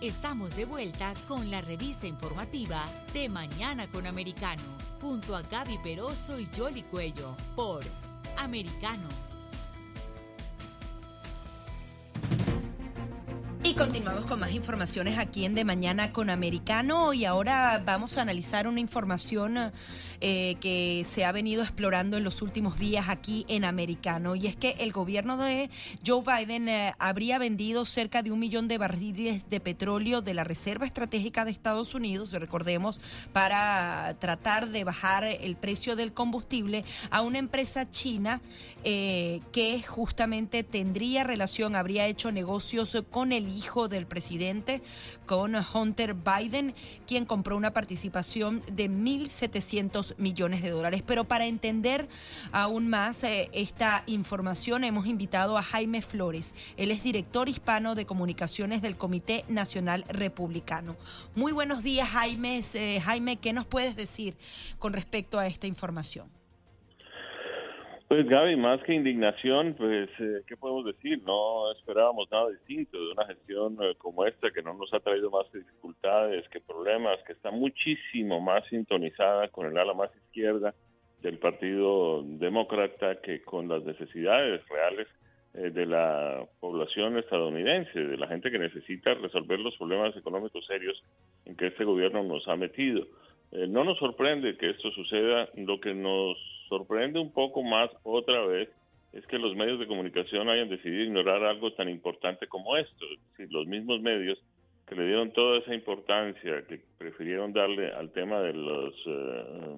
Estamos de vuelta con la revista informativa de Mañana con Americano, junto a Gaby Peroso y Jolly Cuello, por Americano. Y continuamos con más informaciones aquí en De Mañana con Americano y ahora vamos a analizar una información eh, que se ha venido explorando en los últimos días aquí en Americano. Y es que el gobierno de Joe Biden eh, habría vendido cerca de un millón de barriles de petróleo de la Reserva Estratégica de Estados Unidos, recordemos, para tratar de bajar el precio del combustible a una empresa china eh, que justamente tendría relación, habría hecho negocios con el hijo del presidente, con Hunter Biden, quien compró una participación de 1.700 millones de dólares. Pero para entender aún más eh, esta información hemos invitado a Jaime Flores. Él es director hispano de comunicaciones del Comité Nacional Republicano. Muy buenos días, Jaime. Eh, Jaime, ¿qué nos puedes decir con respecto a esta información? Pues Gaby, más que indignación, pues, eh, ¿qué podemos decir? No esperábamos nada distinto de una gestión como esta que no nos ha traído más dificultades que problemas, que está muchísimo más sintonizada con el ala más izquierda del Partido Demócrata que con las necesidades reales eh, de la población estadounidense, de la gente que necesita resolver los problemas económicos serios en que este gobierno nos ha metido. Eh, no nos sorprende que esto suceda, lo que nos sorprende un poco más otra vez es que los medios de comunicación hayan decidido ignorar algo tan importante como esto. Es los mismos medios que le dieron toda esa importancia, que prefirieron darle al tema de las eh,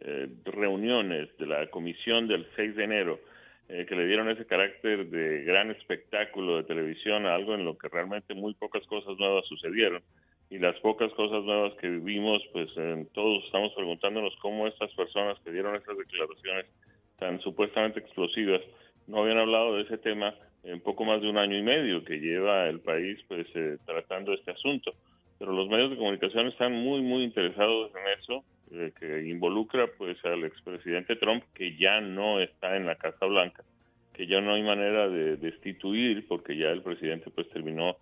eh, reuniones de la comisión del 6 de enero, que le dieron ese carácter de gran espectáculo de televisión algo en lo que realmente muy pocas cosas nuevas sucedieron y las pocas cosas nuevas que vivimos, pues todos estamos preguntándonos cómo estas personas que dieron estas declaraciones tan supuestamente explosivas no habían hablado de ese tema en poco más de un año y medio que lleva el país pues eh, tratando este asunto. Pero los medios de comunicación están muy muy interesados en eso, eh, que involucra pues al expresidente Trump que ya no está en la Casa Blanca, que ya no hay manera de destituir porque ya el presidente pues terminó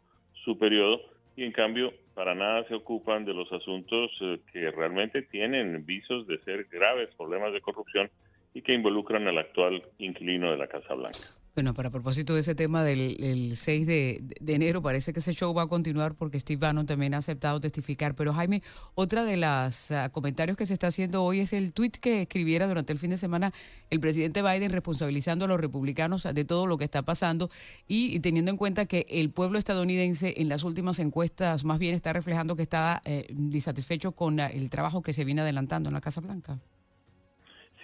su periodo y en cambio para nada se ocupan de los asuntos eh, que realmente tienen visos de ser graves problemas de corrupción y que involucran al actual inquilino de la Casa Blanca. Bueno, para propósito de ese tema del 6 de, enero, parece que ese show va a continuar porque Steve Bannon también ha aceptado testificar. Pero Jaime, otra de los ah, comentarios que se está haciendo hoy es el tuit que escribiera durante el fin de semana el presidente Biden responsabilizando a los republicanos de todo lo que está pasando y, teniendo en cuenta que el pueblo estadounidense en las últimas encuestas más bien está reflejando que está eh, insatisfecho con ah, el trabajo que se viene adelantando en la Casa Blanca.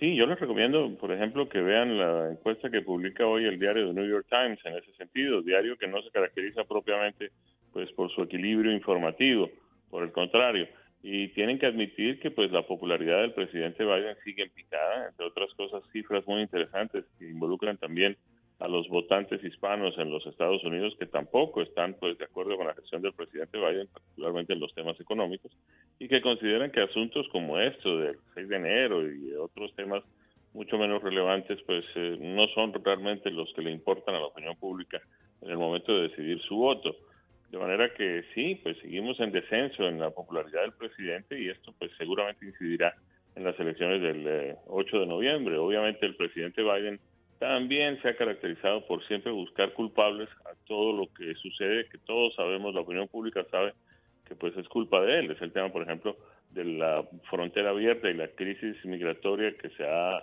Sí, yo les recomiendo, por ejemplo, que vean la encuesta que publica hoy el diario The New York Times en ese sentido, diario que no se caracteriza propiamente pues por su equilibrio informativo, por el contrario, y tienen que admitir que pues la popularidad del presidente Biden sigue en picada, entre otras cosas cifras muy interesantes que involucran también a los votantes hispanos en los Estados Unidos que tampoco están pues de acuerdo con la gestión del presidente Biden, particularmente en los temas económicos, y que consideran que asuntos como esto del 6 de enero y otros temas mucho menos relevantes pues eh, no son realmente los que le importan a la opinión pública en el momento de decidir su voto. De manera que sí, pues seguimos en descenso en la popularidad del presidente y esto pues seguramente incidirá en las elecciones del 8 eh, de noviembre. Obviamente el presidente Biden también se ha caracterizado por siempre buscar culpables a todo lo que sucede, que todos sabemos, la opinión pública sabe que pues es culpa de él. Es el tema, por ejemplo, de la frontera abierta y la crisis migratoria que se ha eh,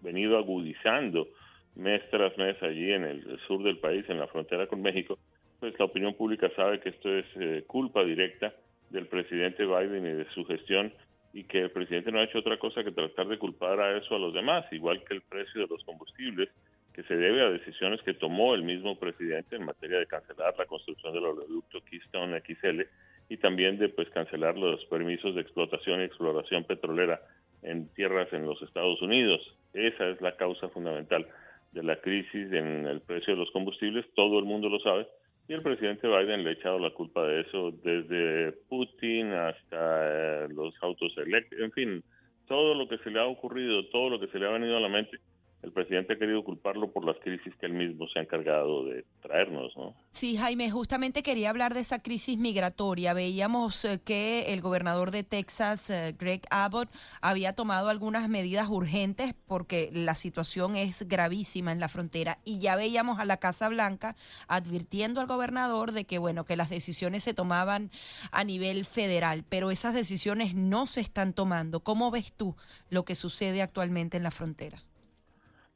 venido agudizando mes tras mes allí en el sur del país, en la frontera con México, pues la opinión pública sabe que esto es eh, culpa directa del presidente Biden y de su gestión y que el presidente no ha hecho otra cosa que tratar de culpar a eso a los demás, igual que el precio de los combustibles, que se debe a decisiones que tomó el mismo presidente en materia de cancelar la construcción del oleoducto Keystone XL y también de pues cancelar los permisos de explotación y exploración petrolera en tierras en los Estados Unidos. Esa es la causa fundamental de la crisis en el precio de los combustibles, todo el mundo lo sabe, y el presidente Biden le ha echado la culpa de eso desde Putin hasta eh, los autos eléctricos, en fin, todo lo que se le ha ocurrido, todo lo que se le ha venido a la mente, el presidente ha querido culparlo por las crisis que él mismo se ha encargado de traernos, ¿no? Sí, Jaime, justamente quería hablar de esa crisis migratoria. Veíamos eh, que el gobernador de Texas, eh, Greg Abbott, había tomado algunas medidas urgentes porque la situación es gravísima en la frontera y ya veíamos a la Casa Blanca advirtiendo al gobernador de que bueno, que las decisiones se tomaban a nivel federal, pero esas decisiones no se están tomando. ¿Cómo ves tú lo que sucede actualmente en la frontera?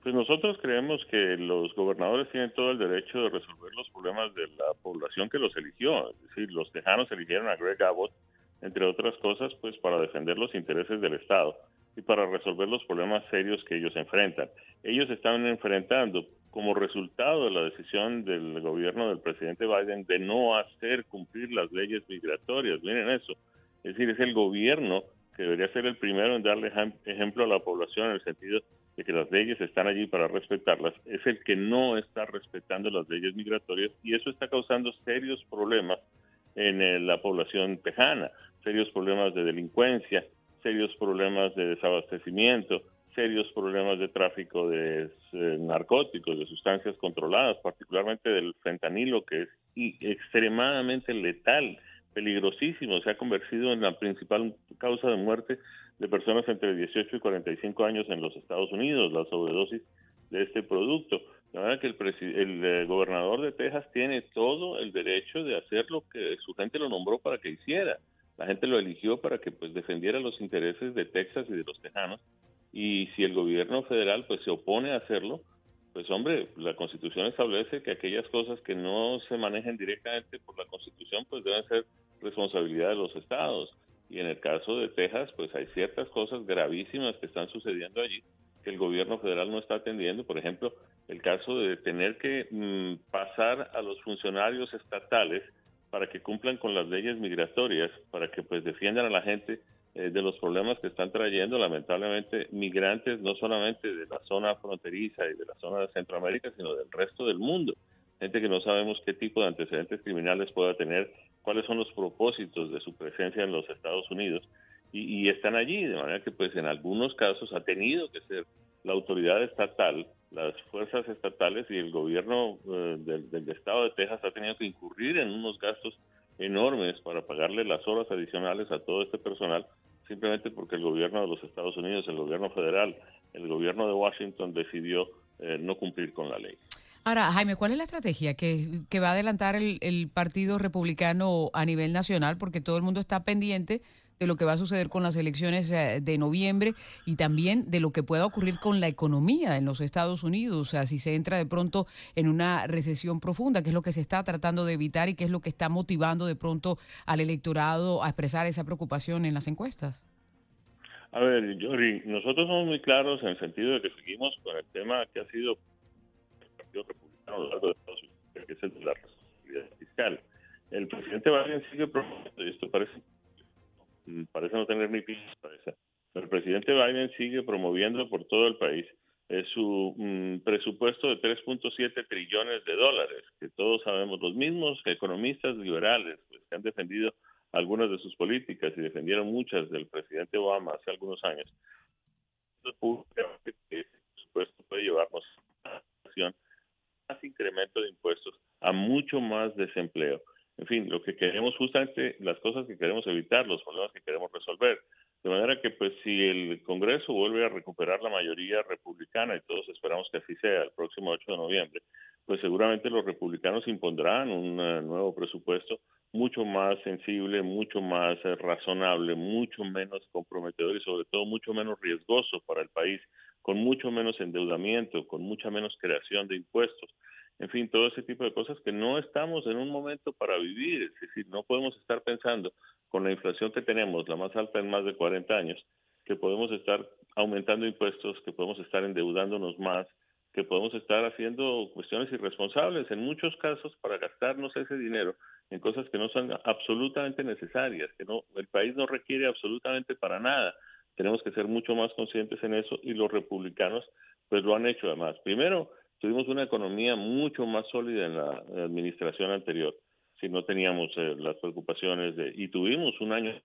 Pues nosotros creemos que los gobernadores tienen todo el derecho de resolver los problemas de la población que los eligió. Es decir, los tejanos eligieron a Greg Abbott, entre otras cosas, pues para defender los intereses del Estado y para resolver los problemas serios que ellos enfrentan. Ellos están enfrentando como resultado de la decisión del gobierno del presidente Biden de no hacer cumplir las leyes migratorias. Miren eso. Es decir, es el gobierno que debería ser el primero en darle ejemplo a la población en el sentido de que las leyes están allí para respetarlas, es el que no está respetando las leyes migratorias y eso está causando serios problemas en eh, la población tejana, serios problemas de delincuencia, serios problemas de desabastecimiento, serios problemas de tráfico de eh, narcóticos, de sustancias controladas, particularmente del fentanilo, que es extremadamente letal, peligrosísimo, se ha convertido en la principal causa de muerte de personas entre 18 y 45 años en los Estados Unidos, la sobredosis de este producto. La verdad que el, el eh, gobernador de Texas tiene todo el derecho de hacer lo que su gente lo nombró para que hiciera. La gente lo eligió para que pues defendiera los intereses de Texas y de los tejanos. Y si el gobierno federal pues se opone a hacerlo, pues hombre, la Constitución establece que aquellas cosas que no se manejen directamente por la Constitución pues deben ser responsabilidad de los estados. Y en el caso de Texas, pues hay ciertas cosas gravísimas que están sucediendo allí que el gobierno federal no está atendiendo. Por ejemplo, el caso de tener que mm, pasar a los funcionarios estatales para que cumplan con las leyes migratorias, para que pues defiendan a la gente eh, de los problemas que están trayendo lamentablemente migrantes no solamente de la zona fronteriza y de la zona de Centroamérica, sino del resto del mundo. Gente que no sabemos qué tipo de antecedentes criminales pueda tener cuáles son los propósitos de su presencia en los Estados Unidos y, están allí, de manera que pues en algunos casos ha tenido que ser la autoridad estatal, las fuerzas estatales y el gobierno eh, del, estado de Texas ha tenido que incurrir en unos gastos enormes para pagarle las horas adicionales a todo este personal, simplemente porque el gobierno de los Estados Unidos, el gobierno federal, el gobierno de Washington decidió eh, no cumplir con la ley. Ahora, Jaime, ¿cuál es la estrategia que, va a adelantar el, Partido Republicano a nivel nacional? Porque todo el mundo está pendiente de lo que va a suceder con las elecciones eh, de noviembre y también de lo que pueda ocurrir con la economía en los Estados Unidos, o sea, si se entra de pronto en una recesión profunda, que es lo que se está tratando de evitar y que es lo que está motivando de pronto al electorado a expresar esa preocupación en las encuestas. A ver, Yori, nosotros somos muy claros en el sentido de que seguimos con el tema que ha sido Republicano a lo largo de Estados Unidos, que es el de la responsabilidad fiscal. El presidente Biden sigue promoviendo, y esto parece, parece no tener ni pies el presidente Biden sigue promoviendo por todo el país eh, su mm, presupuesto de 3.7 trillones de dólares, que todos sabemos, los mismos economistas liberales pues, que han defendido algunas de sus políticas y defendieron muchas del presidente Obama hace algunos años. Ese presupuesto puede llevarnos a más incremento de impuestos, a mucho más desempleo. En fin, lo que queremos justamente, las cosas que queremos evitar, los problemas que queremos resolver. De manera que, pues, si el Congreso vuelve a recuperar la mayoría republicana, y todos esperamos que así sea el próximo 8 de noviembre, pues seguramente los republicanos impondrán un eh, nuevo presupuesto mucho más sensible, mucho más eh, razonable, mucho menos comprometedor y sobre todo mucho menos riesgoso para el país, con mucho menos endeudamiento, con mucha menos creación de impuestos. En fin, todo ese tipo de cosas que no estamos en un momento para vivir. Es decir, no podemos estar pensando con la inflación que tenemos, la más alta en más de 40 años, que podemos estar aumentando impuestos, que podemos estar endeudándonos más, que podemos estar haciendo cuestiones irresponsables en muchos casos para gastarnos ese dinero en cosas que no son absolutamente necesarias, que el país no requiere absolutamente para nada. Tenemos que ser mucho más conscientes en eso y los republicanos pues lo han hecho además. Primero, tuvimos una economía mucho más sólida en la administración anterior, si no teníamos eh, las preocupaciones de y tuvimos un año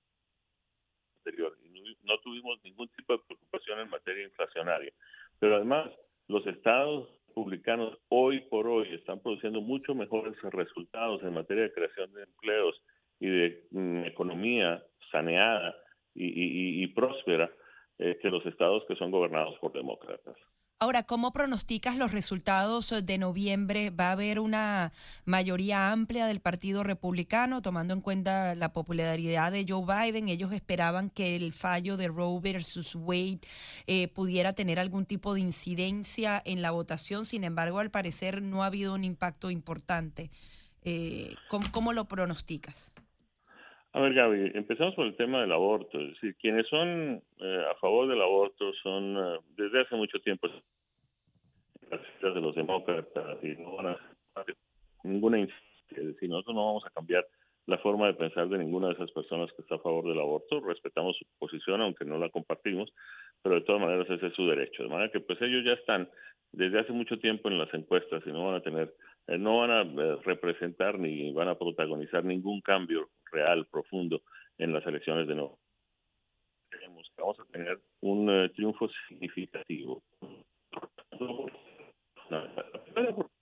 anterior y no tuvimos ningún tipo de preocupación en materia inflacionaria. Pero además los estados republicanos hoy por hoy están produciendo mucho mejores resultados en materia de creación de empleos y de mm, economía saneada y, próspera eh, que los estados que son gobernados por demócratas. Ahora, ¿cómo pronosticas los resultados de noviembre? ¿Va a haber una mayoría amplia del Partido Republicano, tomando en cuenta la popularidad de Joe Biden? Ellos esperaban que el fallo de Roe versus Wade eh, pudiera tener algún tipo de incidencia en la votación. Sin embargo, al parecer no ha habido un impacto importante. Eh, ¿cómo, lo pronosticas? A ver, Gaby, empezamos por el tema del aborto. Es decir, quienes son eh, a favor del aborto son eh, desde hace mucho tiempo las de los demócratas y no van a ninguna Es decir, nosotros no vamos a cambiar la forma de pensar de ninguna de esas personas que está a favor del aborto. Respetamos su posición, aunque no la compartimos, pero de todas maneras ese es su derecho. De manera que pues ellos ya están desde hace mucho tiempo en las encuestas y no van a tener eh, no van a eh, representar ni van a protagonizar ningún cambio real, profundo en las elecciones de nuevo. Creemos que vamos a tener un eh, triunfo significativo.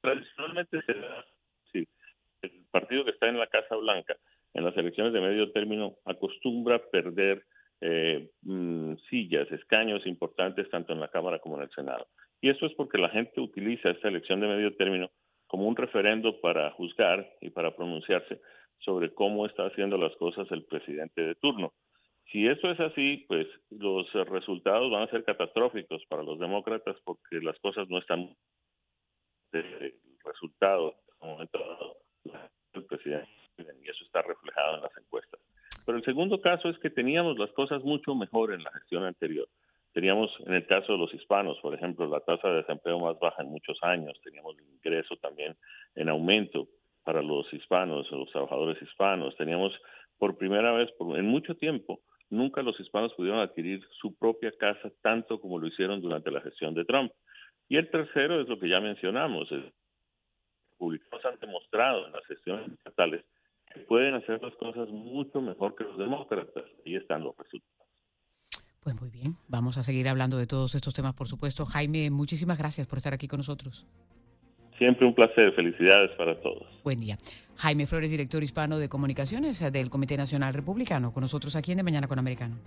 Tradicionalmente sí, el partido que está en la Casa Blanca en las elecciones de medio término acostumbra perder mm, sillas, escaños importantes tanto en la Cámara como en el Senado. Y eso es porque la gente utiliza esta elección de medio término como un referendo para juzgar y para pronunciarse sobre cómo está haciendo las cosas el presidente de turno. Si eso es así, pues los resultados van a ser catastróficos para los demócratas porque las cosas no están el resultado en momento el presidente y eso está reflejado en las encuestas. Pero el segundo caso es que teníamos las cosas mucho mejor en la gestión anterior. Teníamos, en el caso de los hispanos, por ejemplo, la tasa de desempleo más baja en muchos años, teníamos ingreso también en aumento para los hispanos, los trabajadores hispanos, teníamos por primera vez en mucho tiempo, nunca los hispanos pudieron adquirir su propia casa tanto como lo hicieron durante la gestión de Trump. Y el tercero es lo que ya mencionamos, los republicanos han demostrado en las gestiones estatales que pueden hacer las cosas mucho mejor que los demócratas, y están los resultados. Pues muy bien, vamos a seguir hablando de todos estos temas, por supuesto. Jaime, muchísimas gracias por estar aquí con nosotros. Siempre un placer, felicidades para todos. Buen día. Jaime Flores, director hispano de comunicaciones del Comité Nacional Republicano, con nosotros aquí en De Mañana con Americano.